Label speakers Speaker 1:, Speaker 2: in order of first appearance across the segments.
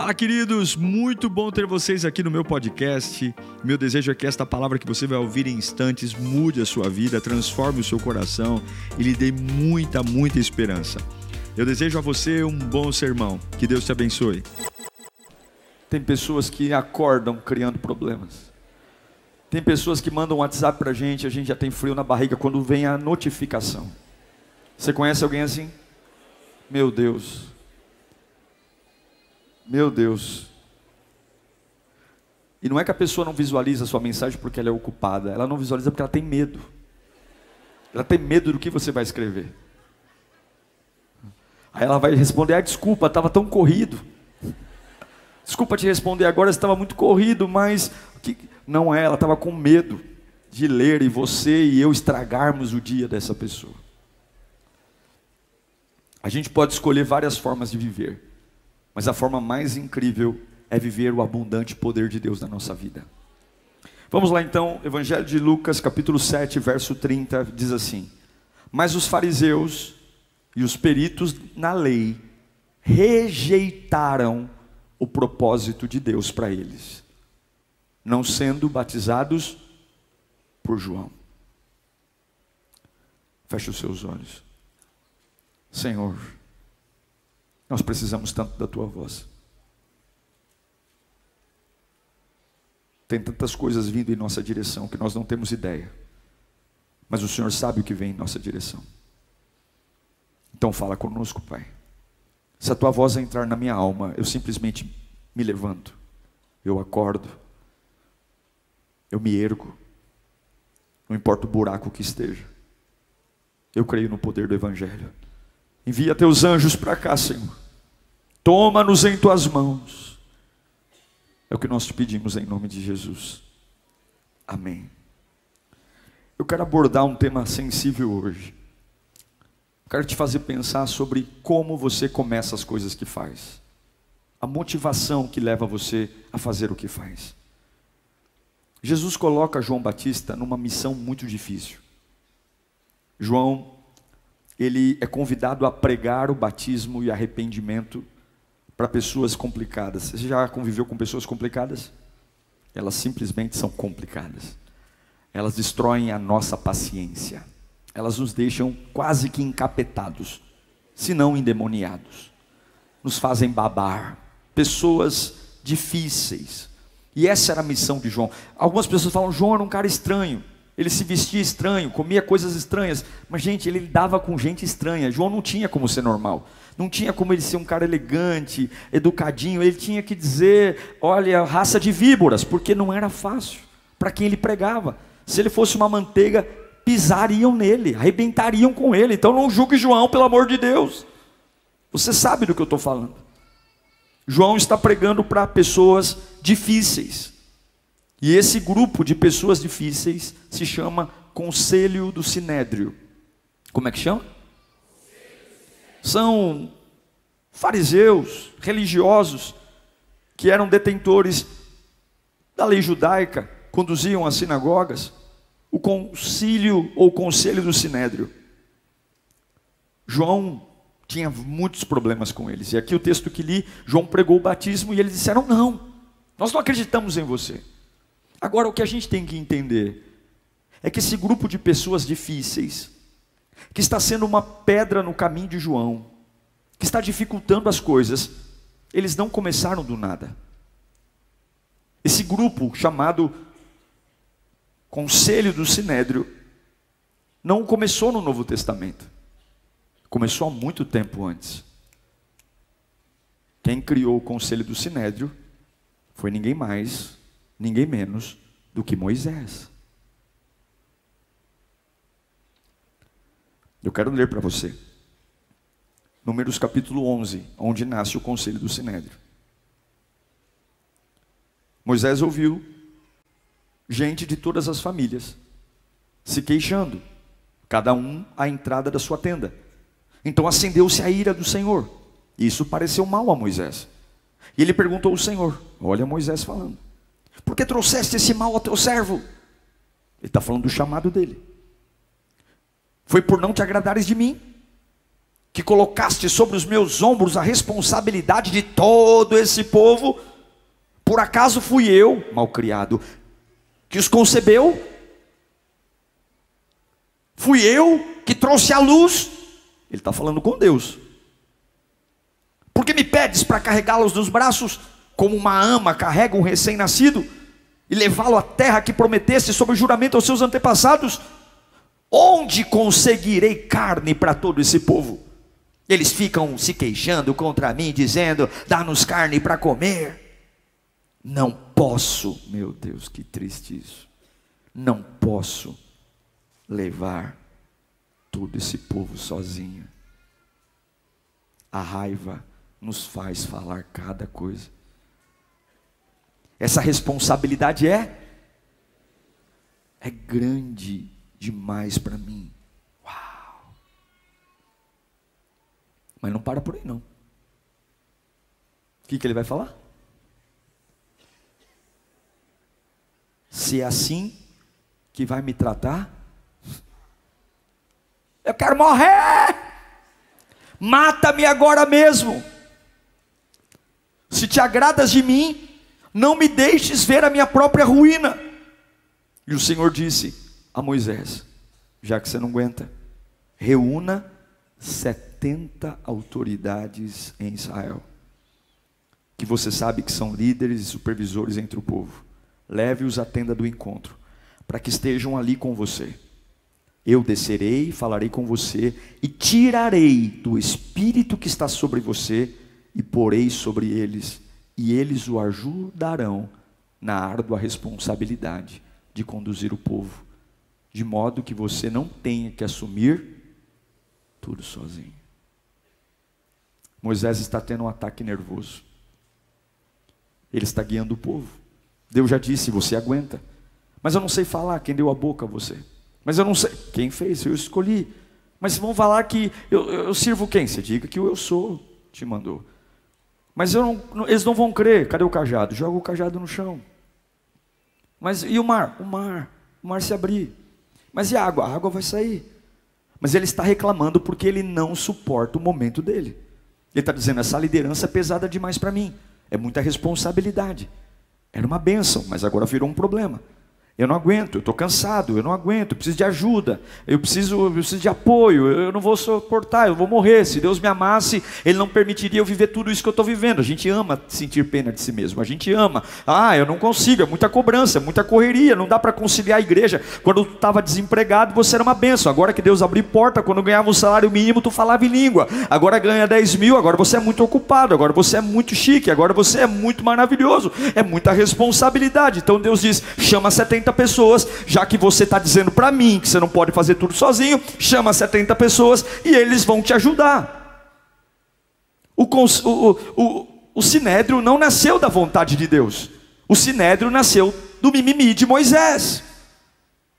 Speaker 1: Fala, queridos! Muito bom ter vocês aqui no meu podcast. Meu desejo é que esta palavra que você vai ouvir em instantes mude a sua vida, transforme o seu coração e lhe dê muita, muita esperança. Eu desejo a você um bom sermão. Que Deus te abençoe.
Speaker 2: Tem pessoas que acordam criando problemas. Tem pessoas que mandam um WhatsApp para a gente, a gente já tem frio na barriga quando vem a notificação. Você conhece alguém assim? Meu Deus. Meu Deus. E não é que a pessoa não visualiza a sua mensagem porque ela é ocupada, ela não visualiza porque ela tem medo. Ela tem medo do que você vai escrever. Aí ela vai responder: ah, desculpa, estava tão corrido. Desculpa te responder agora, estava muito corrido, mas que... não é, ela estava com medo de ler e você e eu estragarmos o dia dessa pessoa. A gente pode escolher várias formas de viver, mas a forma mais incrível é viver o abundante poder de Deus na nossa vida. Vamos lá então, Evangelho de Lucas, capítulo 7, verso 30, diz assim: Mas os fariseus e os peritos na lei rejeitaram o propósito de Deus para eles, não sendo batizados por João. Feche os seus olhos. Senhor, nós precisamos tanto da tua voz. Tem tantas coisas vindo em nossa direção que nós não temos ideia. Mas o Senhor sabe o que vem em nossa direção. Então fala conosco, Pai. Se a tua voz entrar na minha alma, eu simplesmente me levanto, eu acordo, eu me ergo, não importa o buraco que esteja, eu creio no poder do Evangelho. Envia teus anjos para cá, Senhor. Toma-nos em tuas mãos. É o que nós te pedimos em nome de Jesus. Amém. Eu quero abordar um tema sensível hoje. Quero te fazer pensar sobre como você começa as coisas que faz. A motivação que leva você a fazer o que faz. Jesus coloca João Batista numa missão muito difícil. João, ele é convidado a pregar o batismo e arrependimento para pessoas complicadas. Você já conviveu com pessoas complicadas? Elas simplesmente são complicadas. Elas destroem a nossa paciência elas nos deixam quase que encapetados, se não endemoniados. Nos fazem babar. Pessoas difíceis. E essa era a missão de João. Algumas pessoas falam: João era um cara estranho. Ele se vestia estranho, comia coisas estranhas. Mas, gente, ele lidava com gente estranha. João não tinha como ser normal. Não tinha como ele ser um cara elegante, educadinho. Ele tinha que dizer: olha, raça de víboras, porque não era fácil para quem ele pregava. Se ele fosse uma manteiga, pisariam nele, arrebentariam com ele. Então não julgue João, pelo amor de Deus. Você sabe do que eu estou falando. João está pregando para pessoas difíceis. E esse grupo de pessoas difíceis se chama Conselho do Sinédrio. Como é que chama? São fariseus, religiosos, que eram detentores da lei judaica, conduziam as sinagogas o concílio ou conselho do sinédrio. João tinha muitos problemas com eles. E aqui o texto que li, João pregou o batismo e eles disseram: "Não. Nós não acreditamos em você". Agora o que a gente tem que entender é que esse grupo de pessoas difíceis, que está sendo uma pedra no caminho de João, que está dificultando as coisas, eles não começaram do nada. Esse grupo chamado conselho do Sinédrio não começou no Novo Testamento. Começou há muito tempo antes. Quem criou o conselho do Sinédrio foi ninguém mais, ninguém menos do que Moisés. Eu quero ler para você. Números capítulo 11, onde nasce o conselho do Sinédrio. Moisés ouviu gente de todas as famílias, se queixando, cada um à entrada da sua tenda. Então acendeu-se a ira do Senhor. Isso pareceu mal a Moisés. E ele perguntou ao Senhor: Olha Moisés falando, por que trouxeste esse mal ao teu servo? Ele está falando do chamado dele. Foi por não te agradares de mim? que colocaste sobre os meus ombros a responsabilidade de todo esse povo, por acaso fui eu, malcriado, que os concebeu? Fui eu que trouxe a luz? Ele está falando com Deus. Por que me pedes para carregá-los nos braços, como uma ama carrega um recém-nascido, e levá-lo à terra que prometesse sob juramento aos seus antepassados? Onde conseguirei carne para todo esse povo? Eles ficam se queixando contra mim, dizendo: dá-nos carne para comer. Não posso, meu Deus, que triste isso. Não posso levar todo esse povo sozinho. A raiva nos faz falar cada coisa. Essa responsabilidade é é grande demais para mim. Mas não para por aí não. O que, que ele vai falar? Se é assim que vai me tratar, eu quero morrer. Mata-me agora mesmo. Se te agradas de mim, não me deixes ver a minha própria ruína. E o Senhor disse a Moisés: Já que você não aguenta, reúna sete 70 autoridades em Israel, que você sabe que são líderes e supervisores entre o povo. Leve-os à tenda do encontro, para que estejam ali com você. Eu descerei, falarei com você e tirarei do espírito que está sobre você e porei sobre eles, e eles o ajudarão na árdua responsabilidade de conduzir o povo, de modo que você não tenha que assumir tudo sozinho. Moisés está tendo um ataque nervoso. Ele está guiando o povo. Deus já disse: você aguenta. Mas eu não sei falar quem deu a boca a você. Mas eu não sei quem fez, eu escolhi. Mas vão falar que eu, eu sirvo quem? Você diga que o eu sou te mandou. Mas não, eles não vão crer. Cadê o cajado? Joga o cajado no chão. Mas e o mar? O mar. O mar se abrir. Mas e a água? A água vai sair. Mas ele está reclamando porque ele não suporta o momento dele. Ele está dizendo: essa liderança é pesada demais para mim, é muita responsabilidade. Era uma bênção, mas agora virou um problema. Eu não aguento, eu estou cansado, eu não aguento, eu preciso de ajuda, eu preciso, eu preciso de apoio, eu não vou suportar, eu vou morrer. Se Deus me amasse, Ele não permitiria eu viver tudo isso que eu estou vivendo. A gente ama sentir pena de si mesmo, a gente ama. Ah, eu não consigo, é muita cobrança, é muita correria, não dá para conciliar a igreja. Quando tu estava desempregado, você era uma benção. Agora que Deus abriu porta, quando ganhava um salário mínimo, tu falava em língua. Agora ganha 10 mil, agora você é muito ocupado, agora você é muito chique, agora você é muito maravilhoso. É muita responsabilidade. Então Deus diz: chama 70 70 pessoas, já que você está dizendo para mim que você não pode fazer tudo sozinho, chama 70 pessoas e eles vão te ajudar. O, o, o, o sinédrio não nasceu da vontade de Deus, o sinédrio nasceu do mimimi de Moisés.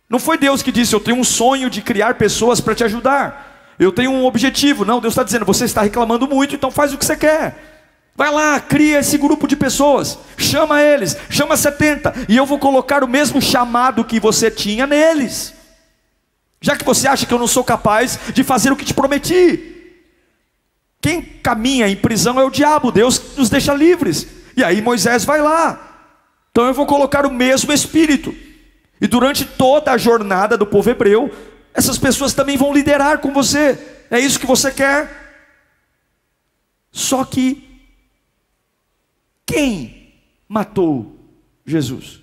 Speaker 2: Não foi Deus que disse: Eu tenho um sonho de criar pessoas para te ajudar. Eu tenho um objetivo. Não, Deus está dizendo: Você está reclamando muito, então faz o que você quer. Vai lá, cria esse grupo de pessoas, chama eles, chama 70, e eu vou colocar o mesmo chamado que você tinha neles. Já que você acha que eu não sou capaz de fazer o que te prometi. Quem caminha em prisão é o diabo, Deus nos deixa livres. E aí Moisés vai lá. Então eu vou colocar o mesmo espírito. E durante toda a jornada do povo hebreu, essas pessoas também vão liderar com você. É isso que você quer? Só que quem matou Jesus?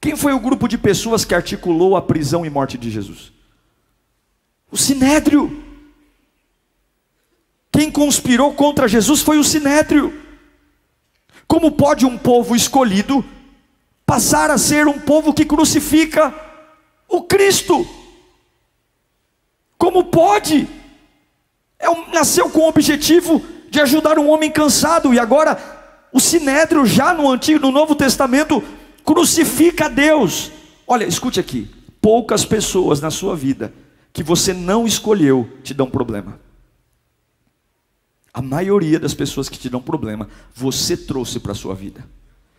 Speaker 2: Quem foi o grupo de pessoas que articulou a prisão e morte de Jesus? O sinédrio. Quem conspirou contra Jesus foi o sinédrio. Como pode um povo escolhido passar a ser um povo que crucifica o Cristo? Como pode? É um, nasceu com o objetivo de ajudar um homem cansado, e agora o Sinédrio, já no Antigo, no Novo Testamento, crucifica Deus. Olha, escute aqui: poucas pessoas na sua vida que você não escolheu te dão problema. A maioria das pessoas que te dão problema, você trouxe para a sua vida.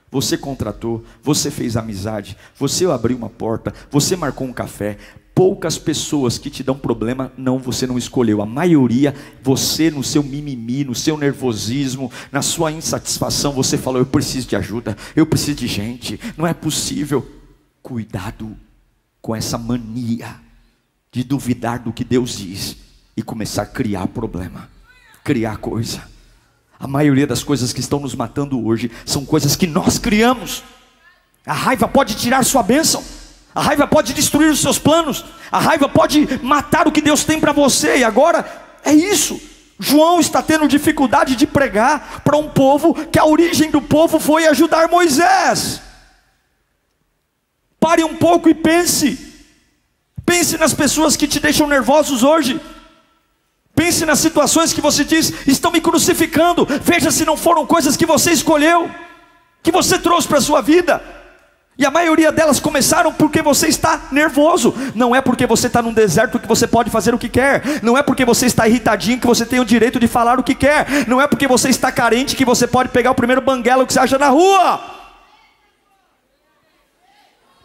Speaker 2: Você contratou, você fez amizade, você abriu uma porta, você marcou um café. Poucas pessoas que te dão problema, não, você não escolheu. A maioria, você no seu mimimi, no seu nervosismo, na sua insatisfação, você falou: eu preciso de ajuda, eu preciso de gente, não é possível. Cuidado com essa mania de duvidar do que Deus diz e começar a criar problema, criar coisa. A maioria das coisas que estão nos matando hoje são coisas que nós criamos. A raiva pode tirar sua bênção. A raiva pode destruir os seus planos. A raiva pode matar o que Deus tem para você. E agora é isso. João está tendo dificuldade de pregar para um povo que a origem do povo foi ajudar Moisés. Pare um pouco e pense. Pense nas pessoas que te deixam nervosos hoje. Pense nas situações que você diz, estão me crucificando. Veja se não foram coisas que você escolheu, que você trouxe para a sua vida. E a maioria delas começaram porque você está nervoso. Não é porque você está num deserto que você pode fazer o que quer. Não é porque você está irritadinho que você tem o direito de falar o que quer. Não é porque você está carente que você pode pegar o primeiro banguelo que você acha na rua.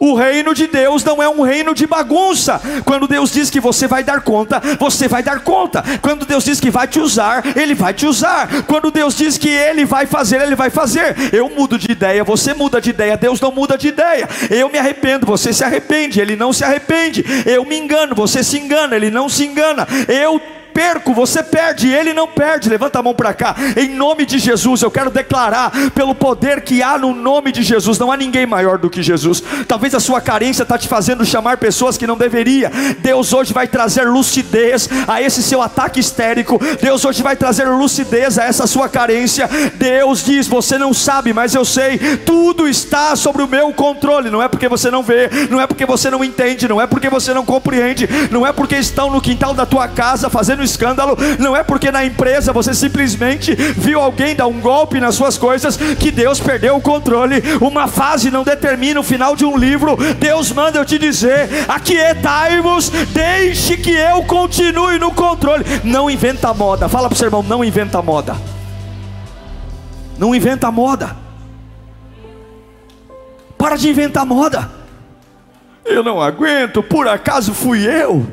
Speaker 2: O reino de Deus não é um reino de bagunça. Quando Deus diz que você vai dar conta, você vai dar conta. Quando Deus diz que vai te usar, Ele vai te usar. Quando Deus diz que Ele vai fazer, Ele vai fazer. Eu mudo de ideia, você muda de ideia, Deus não muda de ideia. Eu me arrependo, você se arrepende, Ele não se arrepende. Eu me engano, você se engana, Ele não se engana. Eu perco, você perde, ele não perde. Levanta a mão para cá, em nome de Jesus. Eu quero declarar, pelo poder que há no nome de Jesus, não há ninguém maior do que Jesus. Talvez a sua carência está te fazendo chamar pessoas que não deveria. Deus hoje vai trazer lucidez a esse seu ataque histérico. Deus hoje vai trazer lucidez a essa sua carência. Deus diz: Você não sabe, mas eu sei, tudo está sobre o meu controle. Não é porque você não vê, não é porque você não entende, não é porque você não compreende, não é porque estão no quintal da tua casa fazendo escândalo, não é porque na empresa você simplesmente viu alguém dar um golpe nas suas coisas que Deus perdeu o controle. Uma fase não determina o final de um livro. Deus manda eu te dizer: aquietai-vos, deixe que eu continue no controle. Não inventa moda. Fala para o seu irmão: não inventa moda. Não inventa moda. Para de inventar moda. Eu não aguento, por acaso fui eu?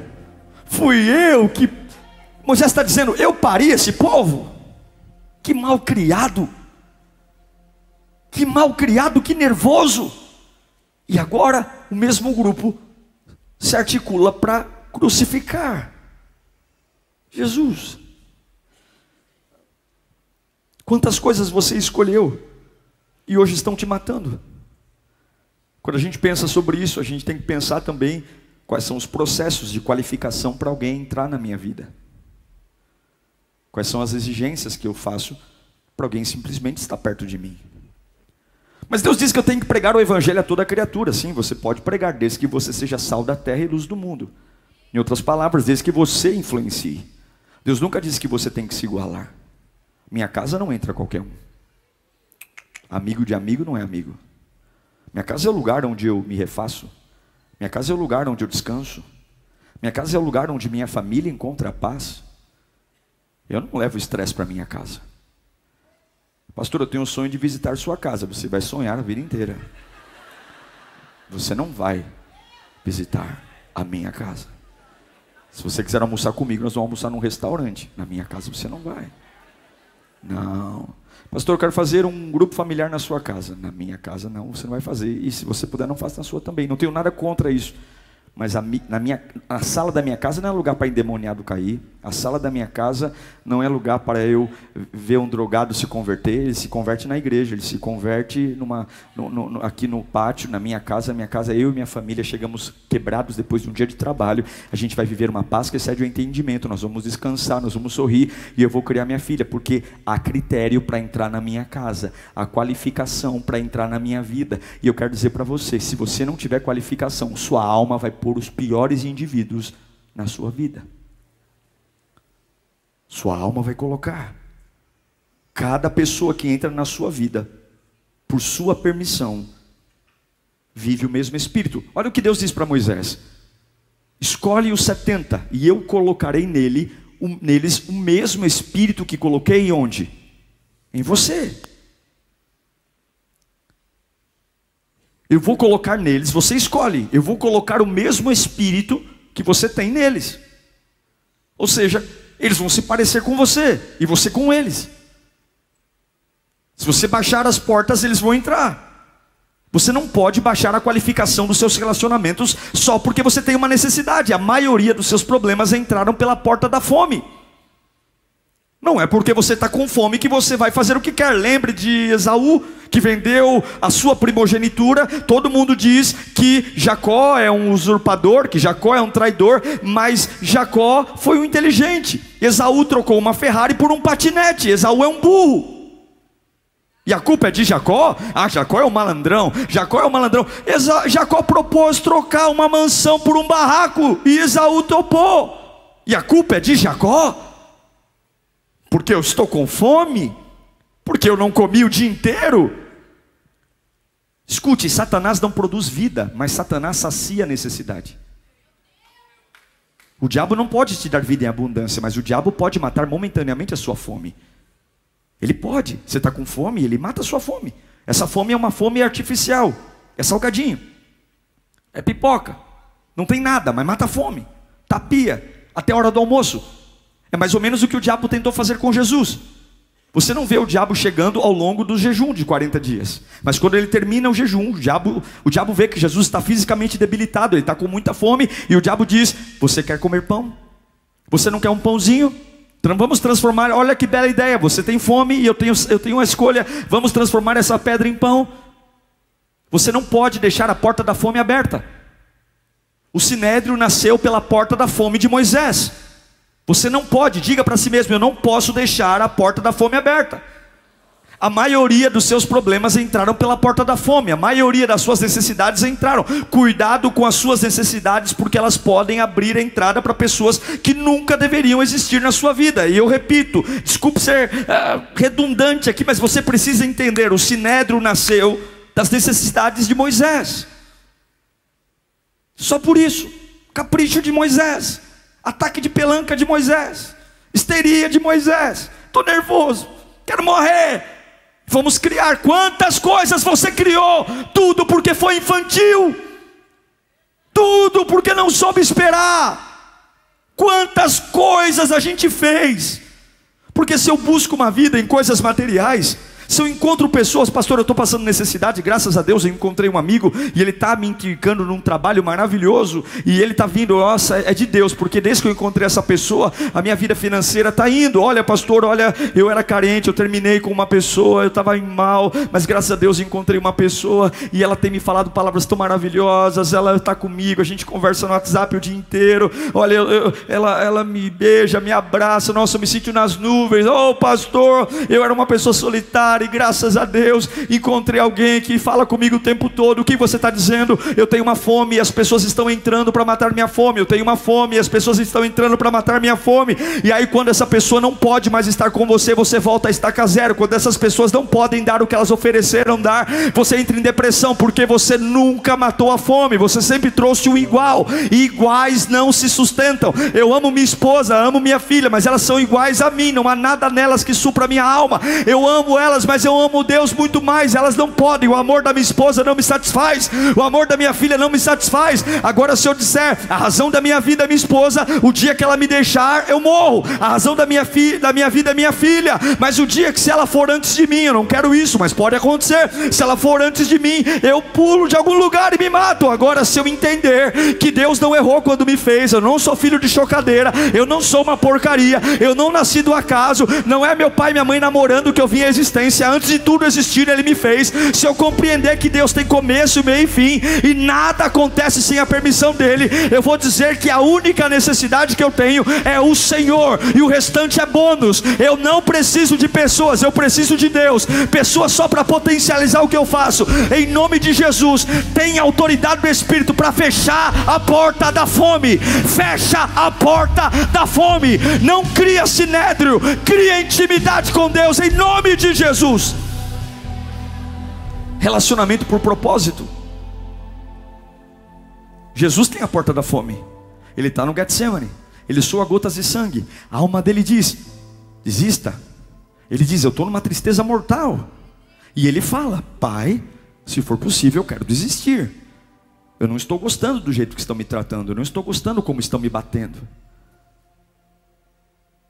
Speaker 2: Fui eu que Moisés está dizendo: Eu pari esse povo. Que mal criado. Que mal criado, que nervoso. E agora o mesmo grupo se articula para crucificar Jesus. Quantas coisas você escolheu e hoje estão te matando? Quando a gente pensa sobre isso, a gente tem que pensar também quais são os processos de qualificação para alguém entrar na minha vida. Quais são as exigências que eu faço para alguém simplesmente estar perto de mim? Mas Deus diz que eu tenho que pregar o evangelho a toda criatura. Sim, você pode pregar, desde que você seja sal da terra e luz do mundo. Em outras palavras, desde que você influencie. Deus nunca disse que você tem que se igualar. Minha casa não entra qualquer um. Amigo de amigo não é amigo. Minha casa é o lugar onde eu me refaço. Minha casa é o lugar onde eu descanso. Minha casa é o lugar onde minha família encontra a paz. Eu não levo estresse para minha casa. Pastor, eu tenho um sonho de visitar sua casa. Você vai sonhar a vida inteira. Você não vai visitar a minha casa. Se você quiser almoçar comigo, nós vamos almoçar num restaurante. Na minha casa você não vai. Não. Pastor, eu quero fazer um grupo familiar na sua casa. Na minha casa não, você não vai fazer. E se você puder, não faça na sua também. Não tenho nada contra isso. Mas a, na minha, a sala da minha casa não é lugar para endemoniado cair. A sala da minha casa não é lugar para eu ver um drogado se converter. Ele se converte na igreja, ele se converte numa, no, no, aqui no pátio, na minha casa. Minha casa, eu e minha família chegamos quebrados depois de um dia de trabalho. A gente vai viver uma paz que excede o entendimento. Nós vamos descansar, nós vamos sorrir e eu vou criar minha filha, porque há critério para entrar na minha casa, há qualificação para entrar na minha vida. E eu quero dizer para você: se você não tiver qualificação, sua alma vai por os piores indivíduos na sua vida. Sua alma vai colocar. Cada pessoa que entra na sua vida, por sua permissão, vive o mesmo espírito. Olha o que Deus diz para Moisés: Escolhe os setenta, e eu colocarei nele, um, neles o mesmo espírito que coloquei onde? Em você. Eu vou colocar neles, você escolhe, eu vou colocar o mesmo espírito que você tem neles. Ou seja, eles vão se parecer com você e você com eles. Se você baixar as portas, eles vão entrar. Você não pode baixar a qualificação dos seus relacionamentos só porque você tem uma necessidade. A maioria dos seus problemas entraram pela porta da fome. Não é porque você está com fome que você vai fazer o que quer. Lembre de Esaú, que vendeu a sua primogenitura. Todo mundo diz que Jacó é um usurpador, que Jacó é um traidor, mas Jacó foi um inteligente. Esaú trocou uma Ferrari por um patinete. Esaú é um burro. E a culpa é de Jacó? Ah, Jacó é um malandrão. Jacó é um malandrão. Esa Jacó propôs trocar uma mansão por um barraco e Esaú topou. E a culpa é de Jacó? Porque eu estou com fome? Porque eu não comi o dia inteiro? Escute, Satanás não produz vida, mas Satanás sacia a necessidade. O diabo não pode te dar vida em abundância, mas o diabo pode matar momentaneamente a sua fome. Ele pode. Você está com fome, ele mata a sua fome. Essa fome é uma fome artificial. É salgadinho. É pipoca. Não tem nada, mas mata a fome. Tapia. Até a hora do almoço. É mais ou menos o que o diabo tentou fazer com Jesus. Você não vê o diabo chegando ao longo do jejum de 40 dias. Mas quando ele termina o jejum, o diabo, o diabo vê que Jesus está fisicamente debilitado, ele está com muita fome, e o diabo diz: Você quer comer pão? Você não quer um pãozinho? Vamos transformar, olha que bela ideia, você tem fome e eu tenho, eu tenho uma escolha, vamos transformar essa pedra em pão. Você não pode deixar a porta da fome aberta. O sinédrio nasceu pela porta da fome de Moisés. Você não pode, diga para si mesmo: eu não posso deixar a porta da fome aberta. A maioria dos seus problemas entraram pela porta da fome, a maioria das suas necessidades entraram. Cuidado com as suas necessidades, porque elas podem abrir a entrada para pessoas que nunca deveriam existir na sua vida. E eu repito, desculpe ser uh, redundante aqui, mas você precisa entender: o sinédrio nasceu das necessidades de Moisés. Só por isso, capricho de Moisés. Ataque de pelanca de Moisés. Histeria de Moisés. Estou nervoso. Quero morrer. Vamos criar quantas coisas você criou? Tudo porque foi infantil. Tudo porque não soube esperar. Quantas coisas a gente fez? Porque se eu busco uma vida em coisas materiais, se eu encontro pessoas, pastor, eu estou passando necessidade, graças a Deus eu encontrei um amigo e ele está me indicando num trabalho maravilhoso e ele está vindo, nossa, é de Deus, porque desde que eu encontrei essa pessoa, a minha vida financeira está indo. Olha, pastor, olha, eu era carente, eu terminei com uma pessoa, eu estava mal, mas graças a Deus encontrei uma pessoa e ela tem me falado palavras tão maravilhosas, ela está comigo, a gente conversa no WhatsApp o dia inteiro. Olha, eu, eu, ela, ela me beija, me abraça, nossa, eu me sinto nas nuvens. Oh, pastor, eu era uma pessoa solitária e graças a Deus encontrei alguém que fala comigo o tempo todo. O que você está dizendo? Eu tenho uma fome e as pessoas estão entrando para matar minha fome. Eu tenho uma fome e as pessoas estão entrando para matar minha fome. E aí, quando essa pessoa não pode mais estar com você, você volta a estaca zero. Quando essas pessoas não podem dar o que elas ofereceram dar, você entra em depressão porque você nunca matou a fome. Você sempre trouxe o igual. E iguais não se sustentam. Eu amo minha esposa, amo minha filha, mas elas são iguais a mim. Não há nada nelas que supra minha alma. Eu amo elas, mas mas eu amo Deus muito mais. Elas não podem. O amor da minha esposa não me satisfaz. O amor da minha filha não me satisfaz. Agora, se eu disser a razão da minha vida é minha esposa, o dia que ela me deixar, eu morro. A razão da minha, fi, da minha vida é minha filha. Mas o dia que se ela for antes de mim, eu não quero isso, mas pode acontecer. Se ela for antes de mim, eu pulo de algum lugar e me mato. Agora, se eu entender que Deus não errou quando me fez, eu não sou filho de chocadeira, eu não sou uma porcaria, eu não nasci do acaso, não é meu pai e minha mãe namorando que eu vim à existência existência, antes de tudo existir, Ele me fez. Se eu compreender que Deus tem começo, meio e fim, e nada acontece sem a permissão dEle, eu vou dizer que a única necessidade que eu tenho é o Senhor, e o restante é bônus. Eu não preciso de pessoas, eu preciso de Deus. Pessoas só para potencializar o que eu faço. Em nome de Jesus, tem autoridade do Espírito para fechar a porta da fome. Fecha a porta da fome. Não cria sinédrio, cria intimidade com Deus em nome de Jesus. Jesus. Relacionamento por propósito. Jesus tem a porta da fome. Ele está no Getsemane. Ele soa gotas de sangue. A alma dele diz: desista. Ele diz: Eu estou numa tristeza mortal. E ele fala: Pai, se for possível, eu quero desistir. Eu não estou gostando do jeito que estão me tratando, eu não estou gostando como estão me batendo.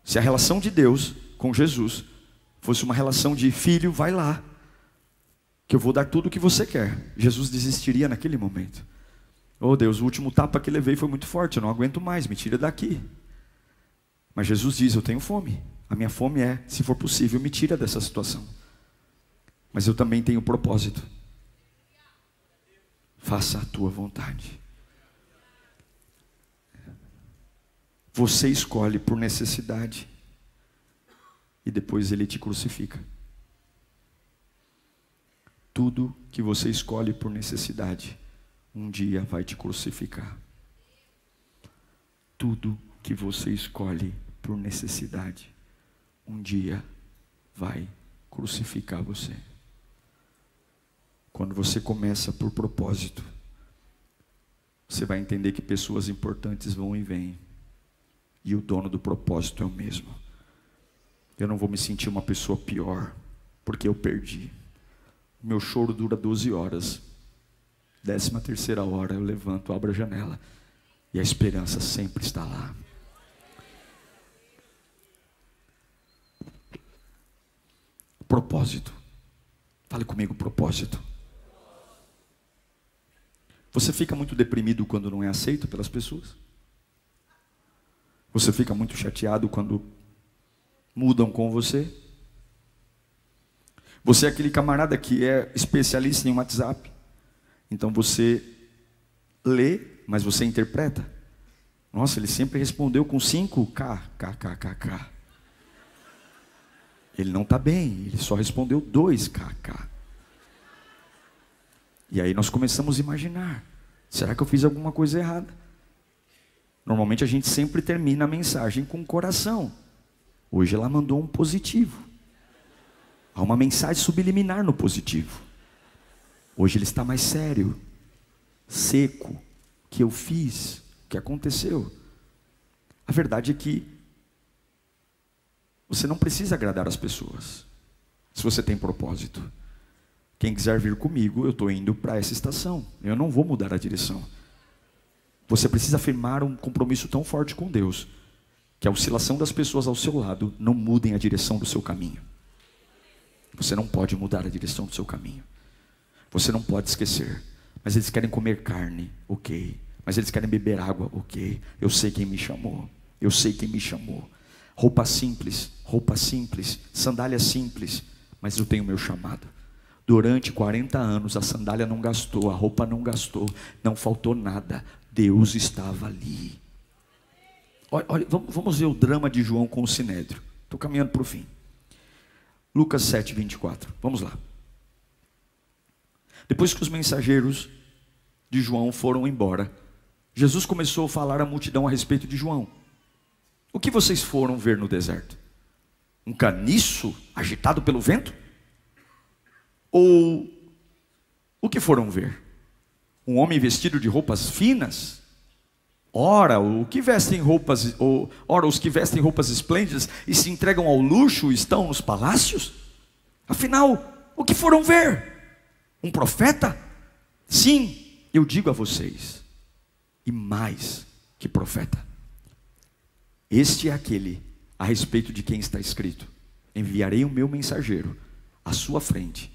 Speaker 2: Se a relação de Deus com Jesus fosse uma relação de filho, vai lá, que eu vou dar tudo o que você quer. Jesus desistiria naquele momento. Oh Deus, o último tapa que levei foi muito forte, eu não aguento mais, me tira daqui. Mas Jesus diz: Eu tenho fome. A minha fome é, se for possível, me tira dessa situação. Mas eu também tenho propósito. Faça a tua vontade. Você escolhe por necessidade e depois ele te crucifica. Tudo que você escolhe por necessidade, um dia vai te crucificar. Tudo que você escolhe por necessidade, um dia vai crucificar você. Quando você começa por propósito, você vai entender que pessoas importantes vão e vêm, e o dono do propósito é o mesmo. Eu não vou me sentir uma pessoa pior, porque eu perdi. Meu choro dura 12 horas. Décima terceira hora eu levanto, abro a janela, e a esperança sempre está lá. Propósito. Fale comigo, propósito. Você fica muito deprimido quando não é aceito pelas pessoas? Você fica muito chateado quando mudam com você? Você é aquele camarada que é especialista em WhatsApp. Então você lê, mas você interpreta. Nossa, ele sempre respondeu com 5 K, K, K, K, K. Ele não está bem, ele só respondeu dois KK. E aí nós começamos a imaginar: será que eu fiz alguma coisa errada? Normalmente a gente sempre termina a mensagem com o coração. Hoje ela mandou um positivo. Há uma mensagem subliminar no positivo. Hoje ele está mais sério, seco. O que eu fiz? O que aconteceu? A verdade é que você não precisa agradar as pessoas. Se você tem propósito. Quem quiser vir comigo, eu estou indo para essa estação. Eu não vou mudar a direção. Você precisa afirmar um compromisso tão forte com Deus que a oscilação das pessoas ao seu lado não mudem a direção do seu caminho. Você não pode mudar a direção do seu caminho. Você não pode esquecer. Mas eles querem comer carne, ok. Mas eles querem beber água, ok. Eu sei quem me chamou. Eu sei quem me chamou. Roupa simples, roupa simples, sandália simples, mas eu tenho meu chamado. Durante 40 anos a sandália não gastou, a roupa não gastou, não faltou nada. Deus estava ali. Olha, olha vamos ver o drama de João com o Sinédrio. Estou caminhando para o fim. Lucas 7, 24. Vamos lá. Depois que os mensageiros de João foram embora, Jesus começou a falar à multidão a respeito de João. O que vocês foram ver no deserto? Um caniço agitado pelo vento? Ou o que foram ver? Um homem vestido de roupas finas? Ora, o que vestem roupas, ou, ora, os que vestem roupas esplêndidas e se entregam ao luxo estão nos palácios? Afinal, o que foram ver? Um profeta? Sim, eu digo a vocês, e mais que profeta. Este é aquele a respeito de quem está escrito: Enviarei o meu mensageiro à sua frente,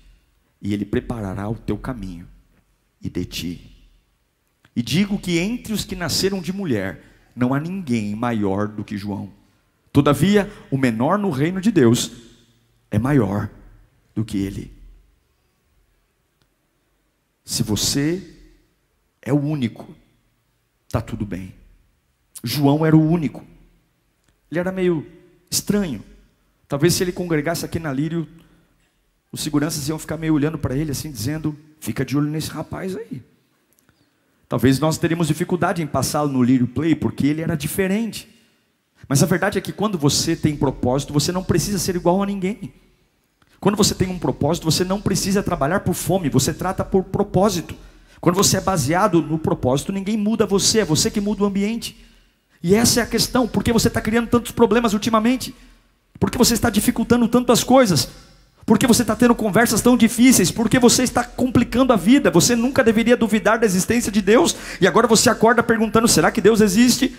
Speaker 2: e ele preparará o teu caminho e de ti. E digo que entre os que nasceram de mulher, não há ninguém maior do que João. Todavia, o menor no reino de Deus é maior do que ele. Se você é o único, está tudo bem. João era o único. Ele era meio estranho. Talvez se ele congregasse aqui na Lírio, os seguranças iam ficar meio olhando para ele assim, dizendo: fica de olho nesse rapaz aí. Talvez nós teríamos dificuldade em passá-lo no Lírio Play, porque ele era diferente. Mas a verdade é que quando você tem propósito, você não precisa ser igual a ninguém. Quando você tem um propósito, você não precisa trabalhar por fome, você trata por propósito. Quando você é baseado no propósito, ninguém muda você, é você que muda o ambiente. E essa é a questão, por que você está criando tantos problemas ultimamente? Por que você está dificultando tanto as coisas? Porque você está tendo conversas tão difíceis? Porque você está complicando a vida? Você nunca deveria duvidar da existência de Deus e agora você acorda perguntando: será que Deus existe?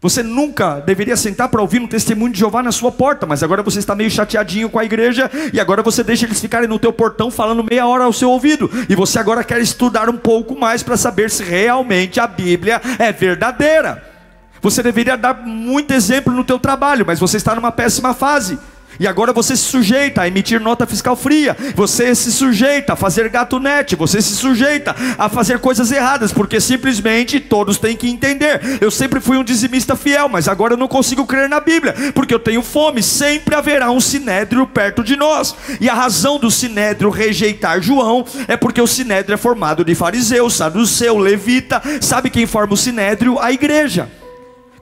Speaker 2: Você nunca deveria sentar para ouvir um testemunho de Jeová na sua porta, mas agora você está meio chateadinho com a igreja e agora você deixa eles ficarem no teu portão falando meia hora ao seu ouvido. E você agora quer estudar um pouco mais para saber se realmente a Bíblia é verdadeira. Você deveria dar muito exemplo no teu trabalho, mas você está numa péssima fase. E agora você se sujeita a emitir nota fiscal fria, você se sujeita a fazer gato net, você se sujeita a fazer coisas erradas, porque simplesmente todos têm que entender. Eu sempre fui um dizimista fiel, mas agora eu não consigo crer na Bíblia, porque eu tenho fome. Sempre haverá um sinédrio perto de nós. E a razão do sinédrio rejeitar João é porque o sinédrio é formado de fariseus, saduceu, levita. Sabe quem forma o sinédrio? A igreja.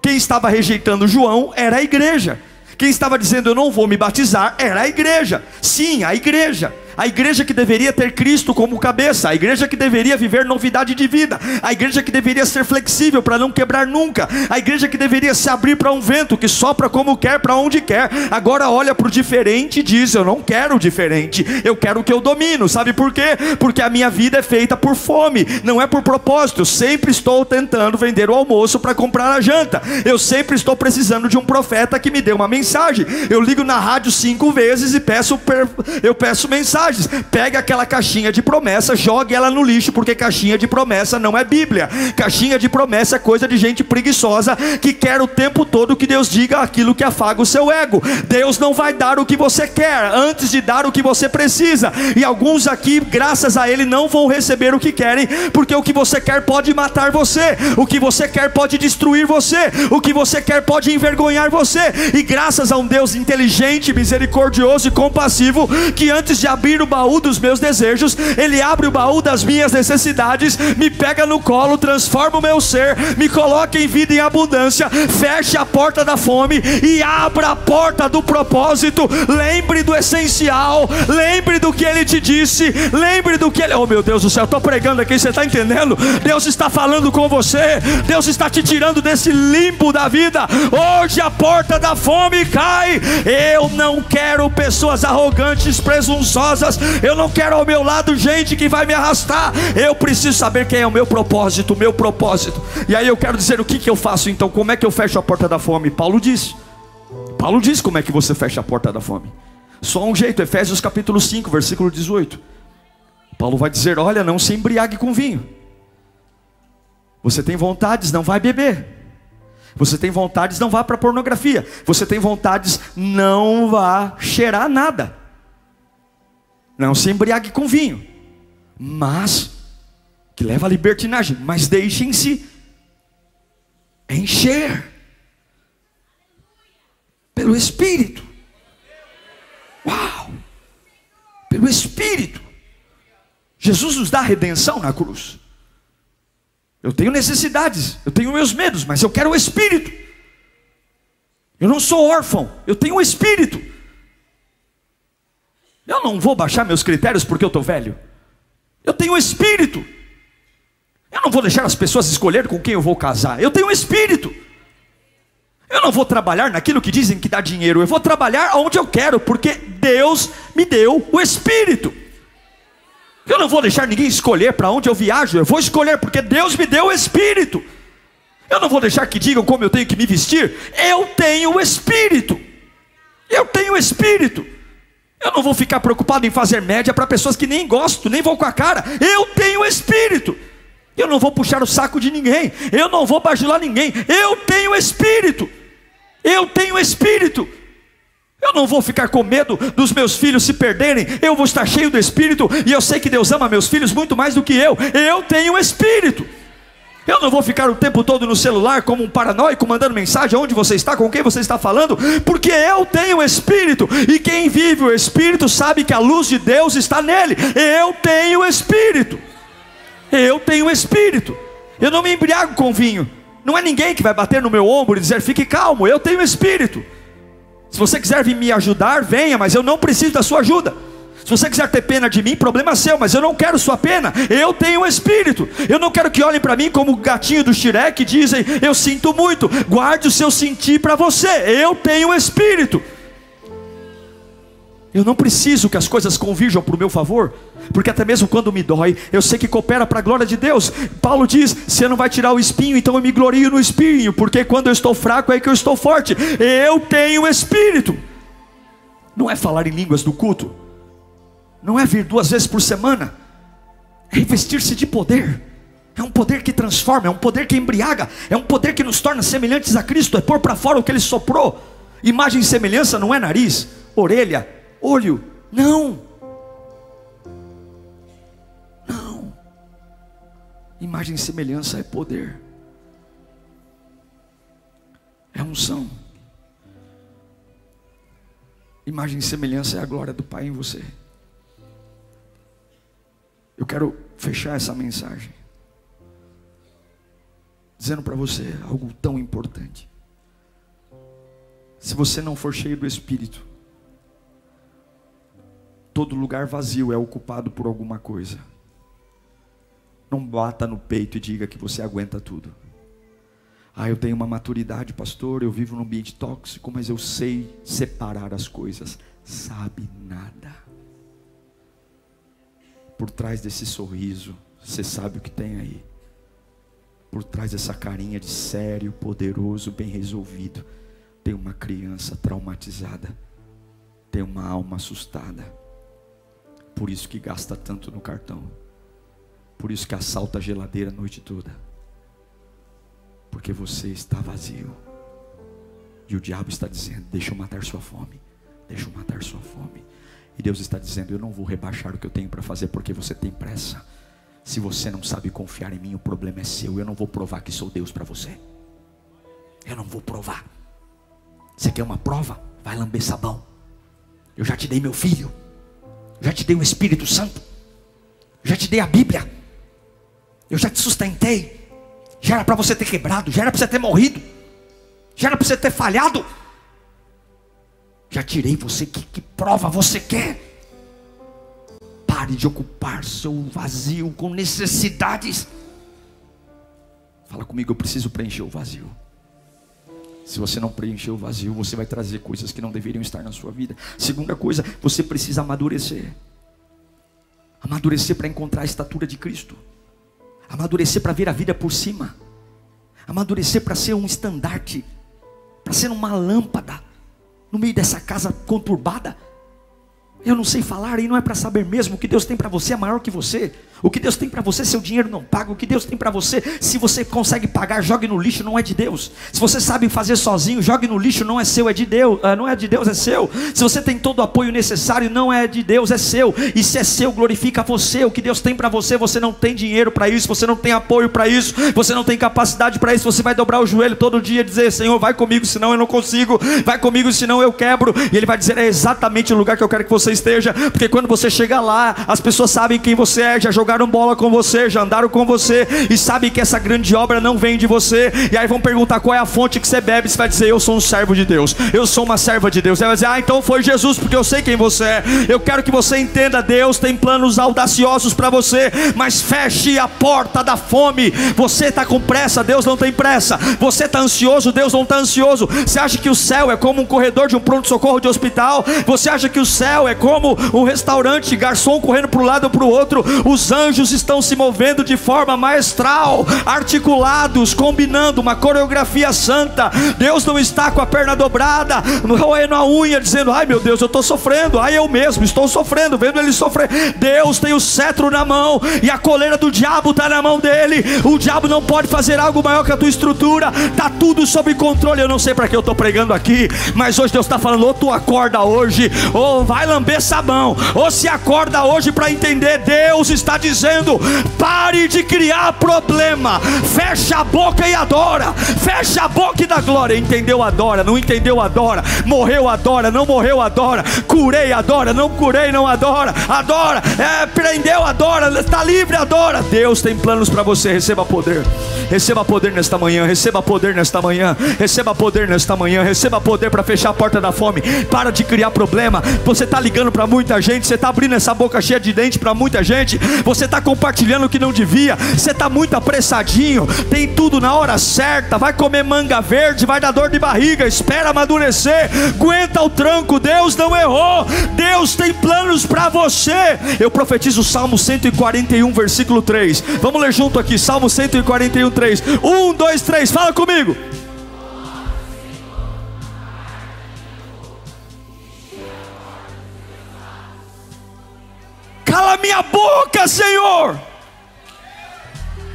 Speaker 2: Quem estava rejeitando João era a igreja. Quem estava dizendo eu não vou me batizar era a igreja. Sim, a igreja a igreja que deveria ter Cristo como cabeça, a igreja que deveria viver novidade de vida, a igreja que deveria ser flexível para não quebrar nunca, a igreja que deveria se abrir para um vento que sopra como quer, para onde quer, agora olha para o diferente e diz: Eu não quero o diferente, eu quero o que eu domino. Sabe por quê? Porque a minha vida é feita por fome, não é por propósito. Eu sempre estou tentando vender o almoço para comprar a janta, eu sempre estou precisando de um profeta que me dê uma mensagem. Eu ligo na rádio cinco vezes e peço, eu peço mensagem mensagens. Pegue aquela caixinha de promessa, jogue ela no lixo, porque caixinha de promessa não é Bíblia. Caixinha de promessa é coisa de gente preguiçosa que quer o tempo todo que Deus diga aquilo que afaga o seu ego. Deus não vai dar o que você quer antes de dar o que você precisa. E alguns aqui, graças a Ele, não vão receber o que querem, porque o que você quer pode matar você, o que você quer pode destruir você, o que você quer pode envergonhar você. E graças a um Deus inteligente, misericordioso e compassivo, que antes de abrir abrir o baú dos meus desejos, Ele abre o baú das minhas necessidades, me pega no colo, transforma o meu ser, me coloca em vida em abundância, feche a porta da fome e abra a porta do propósito. Lembre do essencial, lembre do que Ele te disse, lembre do que Ele. Oh meu Deus do céu, estou pregando aqui, você está entendendo? Deus está falando com você, Deus está te tirando desse limbo da vida. Hoje a porta da fome cai. Eu não quero pessoas arrogantes, presunçosas eu não quero ao meu lado gente que vai me arrastar. Eu preciso saber quem é o meu propósito, o meu propósito. E aí eu quero dizer o que, que eu faço então, como é que eu fecho a porta da fome? Paulo diz. Paulo diz como é que você fecha a porta da fome. Só um jeito, Efésios capítulo 5, versículo 18. Paulo vai dizer: Olha, não se embriague com vinho. Você tem vontades, não vai beber. Você tem vontades, não vá para pornografia. Você tem vontades, não vá cheirar nada. Não se embriague com vinho, mas que leva à libertinagem, mas deixem-se encher pelo Espírito. Uau! Pelo Espírito. Jesus nos dá redenção na cruz. Eu tenho necessidades, eu tenho meus medos, mas eu quero o Espírito. Eu não sou órfão, eu tenho o Espírito. Eu não vou baixar meus critérios porque eu estou velho. Eu tenho um espírito. Eu não vou deixar as pessoas escolher com quem eu vou casar. Eu tenho um espírito. Eu não vou trabalhar naquilo que dizem que dá dinheiro. Eu vou trabalhar onde eu quero, porque Deus me deu o espírito. Eu não vou deixar ninguém escolher para onde eu viajo. Eu vou escolher porque Deus me deu o espírito. Eu não vou deixar que digam como eu tenho que me vestir. Eu tenho o espírito. Eu tenho o espírito. Eu não vou ficar preocupado em fazer média para pessoas que nem gosto, nem vou com a cara. Eu tenho espírito. Eu não vou puxar o saco de ninguém. Eu não vou bajular ninguém. Eu tenho espírito. Eu tenho espírito. Eu não vou ficar com medo dos meus filhos se perderem. Eu vou estar cheio do espírito e eu sei que Deus ama meus filhos muito mais do que eu. Eu tenho espírito. Eu não vou ficar o tempo todo no celular como um paranoico mandando mensagem onde você está, com quem você está falando, porque eu tenho o Espírito, e quem vive o Espírito sabe que a luz de Deus está nele. Eu tenho o Espírito. Eu tenho o Espírito. Eu não me embriago com vinho. Não é ninguém que vai bater no meu ombro e dizer: fique calmo, eu tenho o Espírito. Se você quiser me ajudar, venha, mas eu não preciso da sua ajuda. Se você quiser ter pena de mim, problema seu, mas eu não quero sua pena. Eu tenho um espírito. Eu não quero que olhem para mim como o gatinho do Shrek e dizem: "Eu sinto muito". Guarde o seu sentir para você. Eu tenho um espírito. Eu não preciso que as coisas convirjam para o meu favor, porque até mesmo quando me dói, eu sei que coopera para a glória de Deus. Paulo diz: Você não vai tirar o espinho, então eu me glorio no espinho, porque quando eu estou fraco é que eu estou forte. Eu tenho espírito. Não é falar em línguas do culto, não é vir duas vezes por semana, é investir-se de poder. É um poder que transforma, é um poder que embriaga, é um poder que nos torna semelhantes a Cristo, é pôr para fora o que Ele soprou. Imagem e semelhança não é nariz, orelha, olho, não. Não. Imagem e semelhança é poder, é unção. Imagem e semelhança é a glória do Pai em você. Eu quero fechar essa mensagem dizendo para você algo tão importante. Se você não for cheio do Espírito, todo lugar vazio é ocupado por alguma coisa. Não bata no peito e diga que você aguenta tudo. Ah, eu tenho uma maturidade, pastor, eu vivo num ambiente tóxico, mas eu sei separar as coisas. Sabe nada. Por trás desse sorriso, você sabe o que tem aí. Por trás dessa carinha de sério, poderoso, bem resolvido, tem uma criança traumatizada, tem uma alma assustada. Por isso que gasta tanto no cartão. Por isso que assalta a geladeira a noite toda porque você está vazio. E o diabo está dizendo: Deixa eu matar sua fome. Deixa eu matar sua fome. E Deus está dizendo: Eu não vou rebaixar o que eu tenho para fazer porque você tem pressa. Se você não sabe confiar em mim, o problema é seu. Eu não vou provar que sou Deus para você. Eu não vou provar. Você quer uma prova? Vai lamber sabão. Eu já te dei meu filho. Já te dei o Espírito Santo. Já te dei a Bíblia. Eu já te sustentei. Já era para você ter quebrado, já era para você ter morrido, já era para você ter falhado. Já tirei você, que, que prova você quer? Pare de ocupar seu vazio com necessidades. Fala comigo, eu preciso preencher o vazio. Se você não preencher o vazio, você vai trazer coisas que não deveriam estar na sua vida. Segunda coisa, você precisa amadurecer. Amadurecer para encontrar a estatura de Cristo amadurecer para ver a vida por cima, amadurecer para ser um estandarte, para ser uma lâmpada no meio dessa casa conturbada. Eu não sei falar e não é para saber mesmo. Que Deus tem para você é maior que você. O que Deus tem para você, seu dinheiro não paga. O que Deus tem para você, se você consegue pagar, jogue no lixo, não é de Deus. Se você sabe fazer sozinho, jogue no lixo, não é seu, é de Deus. Ah, não é de Deus, é seu. Se você tem todo o apoio necessário, não é de Deus, é seu. E se é seu, glorifica você. O que Deus tem para você, você não tem dinheiro para isso, você não tem apoio para isso, você não tem capacidade para isso. Você vai dobrar o joelho todo dia e dizer: Senhor, vai comigo, senão eu não consigo. Vai comigo, senão eu quebro. E Ele vai dizer: É exatamente o lugar que eu quero que você esteja. Porque quando você chega lá, as pessoas sabem quem você é, já jogaram jogaram bola com você, já andaram com você e sabem que essa grande obra não vem de você. E aí vão perguntar qual é a fonte que você bebe. Você vai dizer: Eu sou um servo de Deus, eu sou uma serva de Deus. Você vai dizer: Ah, então foi Jesus, porque eu sei quem você é. Eu quero que você entenda: Deus tem planos audaciosos para você, mas feche a porta da fome. Você está com pressa, Deus não tem pressa. Você está ansioso, Deus não está ansioso. Você acha que o céu é como um corredor de um pronto-socorro de hospital? Você acha que o céu é como um restaurante, garçom correndo para um lado ou para o outro? Os anjos estão se movendo de forma maestral, articulados, combinando uma coreografia santa. Deus não está com a perna dobrada, roendo a unha, dizendo: Ai meu Deus, eu estou sofrendo, ai eu mesmo estou sofrendo, vendo ele sofrer. Deus tem o cetro na mão e a coleira do diabo está na mão dele. O diabo não pode fazer algo maior que a tua estrutura, está tudo sob controle. Eu não sei para que eu estou pregando aqui, mas hoje Deus está falando: ou tu acorda hoje, ou vai lamber sabão, ou se acorda hoje para entender, Deus está dizendo dizendo: pare de criar problema, fecha a boca e adora, fecha a boca e dá glória. Entendeu? Adora, não entendeu? Adora, morreu? Adora, não morreu? Adora, curei? Adora, não curei? Não adora, adora, é, prendeu? Adora, está livre? Adora. Deus tem planos para você, receba poder, receba poder nesta manhã, receba poder nesta manhã, receba poder nesta manhã, receba poder para fechar a porta da fome. Para de criar problema. Você está ligando para muita gente, você está abrindo essa boca cheia de dente para muita gente. Você você está compartilhando o que não devia, você está muito apressadinho, tem tudo na hora certa, vai comer manga verde, vai dar dor de barriga, espera amadurecer, aguenta o tranco, Deus não errou, Deus tem planos para você. Eu profetizo o Salmo 141, versículo 3. Vamos ler junto aqui, Salmo 141, 3. 1, 2, 3, fala comigo. Cala minha boca, Senhor.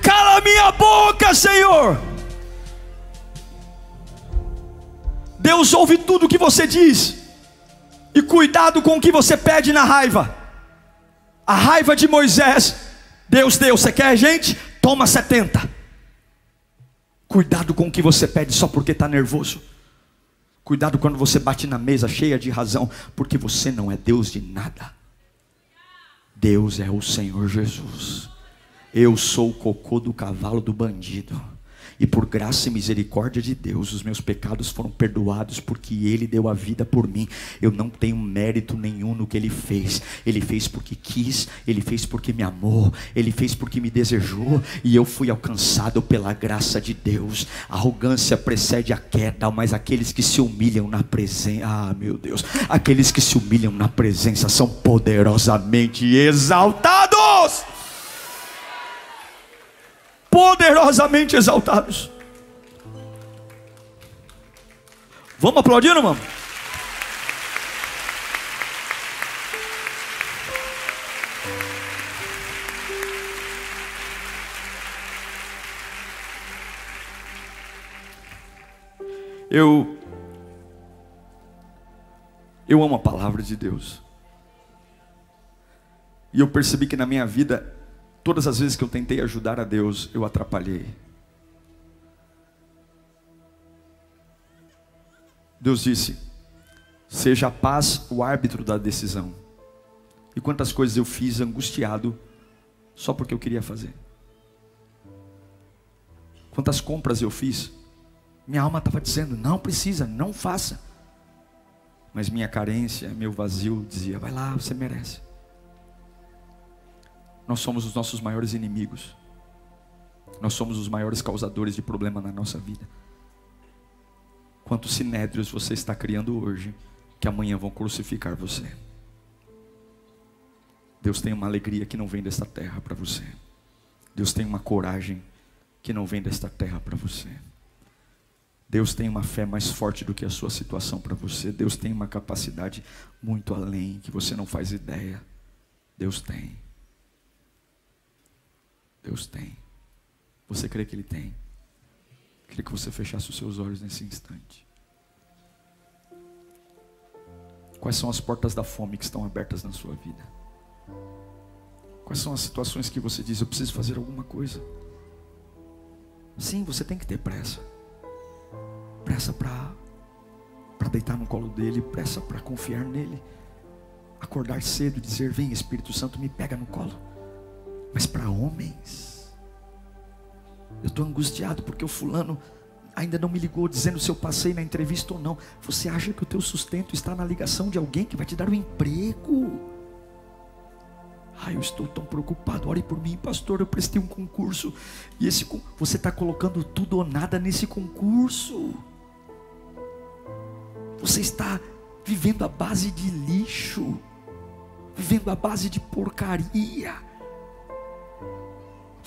Speaker 2: Cala minha boca, Senhor. Deus ouve tudo o que você diz. E cuidado com o que você pede na raiva. A raiva de Moisés, Deus deu, você quer gente? Toma 70. Cuidado com o que você pede só porque está nervoso. Cuidado quando você bate na mesa cheia de razão, porque você não é Deus de nada. Deus é o Senhor Jesus. Eu sou o cocô do cavalo do bandido. E por graça e misericórdia de Deus, os meus pecados foram perdoados porque Ele deu a vida por mim. Eu não tenho mérito nenhum no que Ele fez. Ele fez porque quis, Ele fez porque me amou, Ele fez porque me desejou e eu fui alcançado pela graça de Deus. A arrogância precede a queda, mas aqueles que se humilham na presença, ah meu Deus, aqueles que se humilham na presença são poderosamente exaltados poderosamente exaltados. Vamos aplaudir, irmão? Eu eu amo a palavra de Deus. E eu percebi que na minha vida Todas as vezes que eu tentei ajudar a Deus, eu atrapalhei. Deus disse: Seja a paz o árbitro da decisão. E quantas coisas eu fiz angustiado só porque eu queria fazer. Quantas compras eu fiz, minha alma estava dizendo: não precisa, não faça. Mas minha carência, meu vazio dizia: vai lá, você merece nós somos os nossos maiores inimigos. Nós somos os maiores causadores de problema na nossa vida. Quantos sinédrios você está criando hoje que amanhã vão crucificar você? Deus tem uma alegria que não vem desta terra para você. Deus tem uma coragem que não vem desta terra para você. Deus tem uma fé mais forte do que a sua situação para você. Deus tem uma capacidade muito além que você não faz ideia. Deus tem. Deus tem. Você crê que Ele tem? Queria que você fechasse os seus olhos nesse instante. Quais são as portas da fome que estão abertas na sua vida? Quais são as situações que você diz, eu preciso fazer alguma coisa? Sim, você tem que ter pressa. Pressa para para deitar no colo dele, pressa para confiar nele. Acordar cedo e dizer: Vem Espírito Santo, me pega no colo. Mas para homens, eu estou angustiado porque o fulano ainda não me ligou dizendo se eu passei na entrevista ou não. Você acha que o teu sustento está na ligação de alguém que vai te dar um emprego? Ai, eu estou tão preocupado. Ore por mim, pastor. Eu prestei um concurso e esse você está colocando tudo ou nada nesse concurso. Você está vivendo a base de lixo, vivendo a base de porcaria.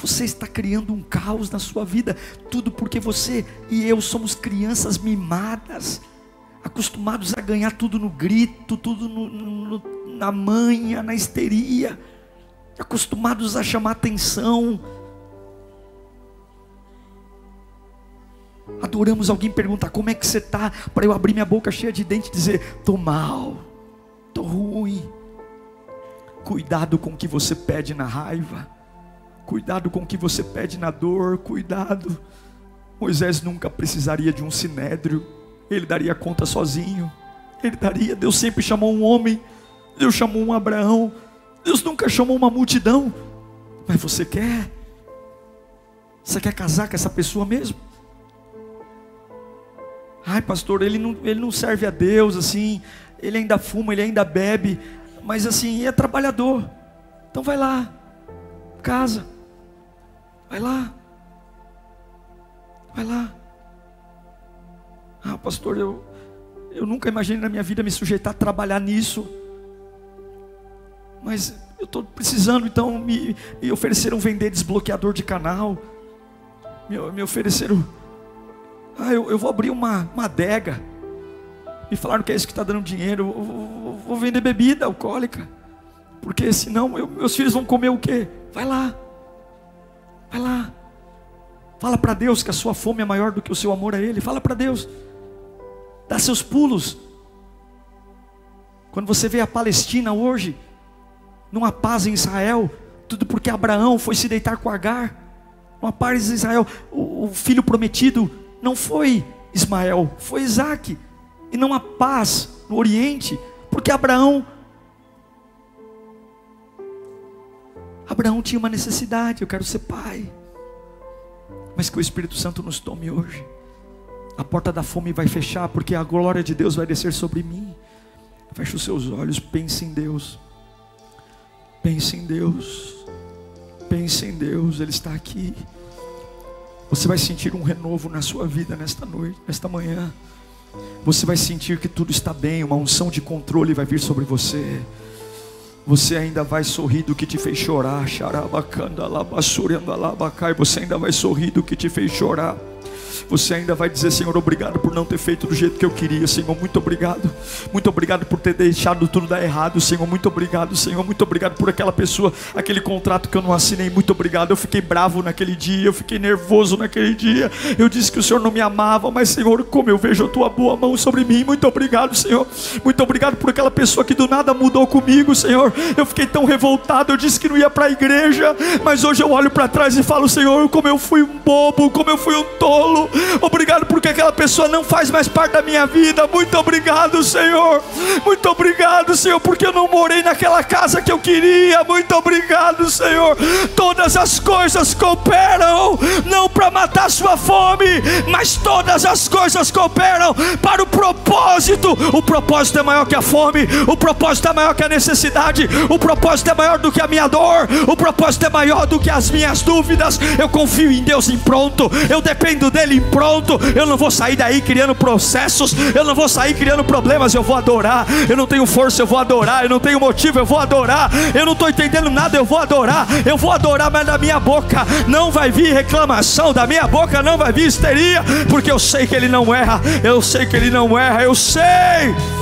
Speaker 2: Você está criando um caos na sua vida, tudo porque você e eu somos crianças mimadas, acostumados a ganhar tudo no grito, tudo no, no, na manha, na histeria, acostumados a chamar atenção. Adoramos alguém perguntar como é que você está, para eu abrir minha boca cheia de dente e dizer: estou mal, estou ruim. Cuidado com o que você pede na raiva. Cuidado com o que você pede na dor, cuidado. Moisés nunca precisaria de um sinédrio, ele daria conta sozinho. Ele daria, Deus sempre chamou um homem, Deus chamou um Abraão, Deus nunca chamou uma multidão. Mas você quer? Você quer casar com essa pessoa mesmo? Ai, pastor, ele não, ele não serve a Deus assim, ele ainda fuma, ele ainda bebe, mas assim, é trabalhador. Então vai lá, casa. Vai lá. Vai lá. Ah, pastor, eu, eu nunca imaginei na minha vida me sujeitar a trabalhar nisso. Mas eu estou precisando, então me, me ofereceram vender desbloqueador de canal. Me, me ofereceram. Ah, eu, eu vou abrir uma, uma adega. Me falaram que é isso que está dando dinheiro. Eu vou, vou vender bebida alcoólica. Porque senão eu, meus filhos vão comer o quê? Vai lá. Fala para Deus que a sua fome é maior do que o seu amor a Ele. Fala para Deus. Dá seus pulos. Quando você vê a Palestina hoje, não há paz em Israel, tudo porque Abraão foi se deitar com Agar. Não há paz em Israel. O, o filho prometido não foi Ismael, foi Isaac. E não há paz no Oriente, porque Abraão. Abraão tinha uma necessidade, eu quero ser pai. Mas que o Espírito Santo nos tome hoje. A porta da fome vai fechar, porque a glória de Deus vai descer sobre mim. Feche os seus olhos, pense em Deus. Pense em Deus. Pense em Deus, Ele está aqui. Você vai sentir um renovo na sua vida nesta noite, nesta manhã. Você vai sentir que tudo está bem, uma unção de controle vai vir sobre você. Você ainda vai sorrir do que te fez chorar. Você ainda vai sorrir do que te fez chorar você ainda vai dizer: Senhor, obrigado por não ter feito do jeito que eu queria, Senhor, muito obrigado. Muito obrigado por ter deixado tudo dar errado, Senhor, muito obrigado, Senhor, muito obrigado por aquela pessoa, aquele contrato que eu não assinei, muito obrigado. Eu fiquei bravo naquele dia, eu fiquei nervoso naquele dia. Eu disse que o Senhor não me amava, mas, Senhor, como eu vejo a tua boa mão sobre mim, muito obrigado, Senhor. Muito obrigado por aquela pessoa que do nada mudou comigo, Senhor. Eu fiquei tão revoltado, eu disse que não ia para a igreja, mas hoje eu olho para trás e falo, Senhor, como eu fui um bobo, como eu fui um tolo. Obrigado porque aquela pessoa não faz mais parte da minha vida. Muito obrigado, Senhor. Muito obrigado, Senhor, porque eu não morei naquela casa que eu queria. Muito obrigado, Senhor. Todas as coisas cooperam não para matar sua fome, mas todas as coisas cooperam para o propósito. O propósito é maior que a fome, o propósito é maior que a necessidade, o propósito é maior do que a minha dor, o propósito é maior do que as minhas dúvidas. Eu confio em Deus em pronto, eu dependo dele pronto. Eu não vou sair daí criando processos, eu não vou sair criando problemas, eu vou adorar. Eu não tenho força, eu vou adorar. Eu não tenho motivo, eu vou adorar. Eu não estou entendendo nada, eu vou adorar. Eu vou adorar, mas da minha boca não vai vir reclamação, da minha boca não vai vir histeria, porque eu sei que ele não erra, eu sei que ele não erra, eu sei.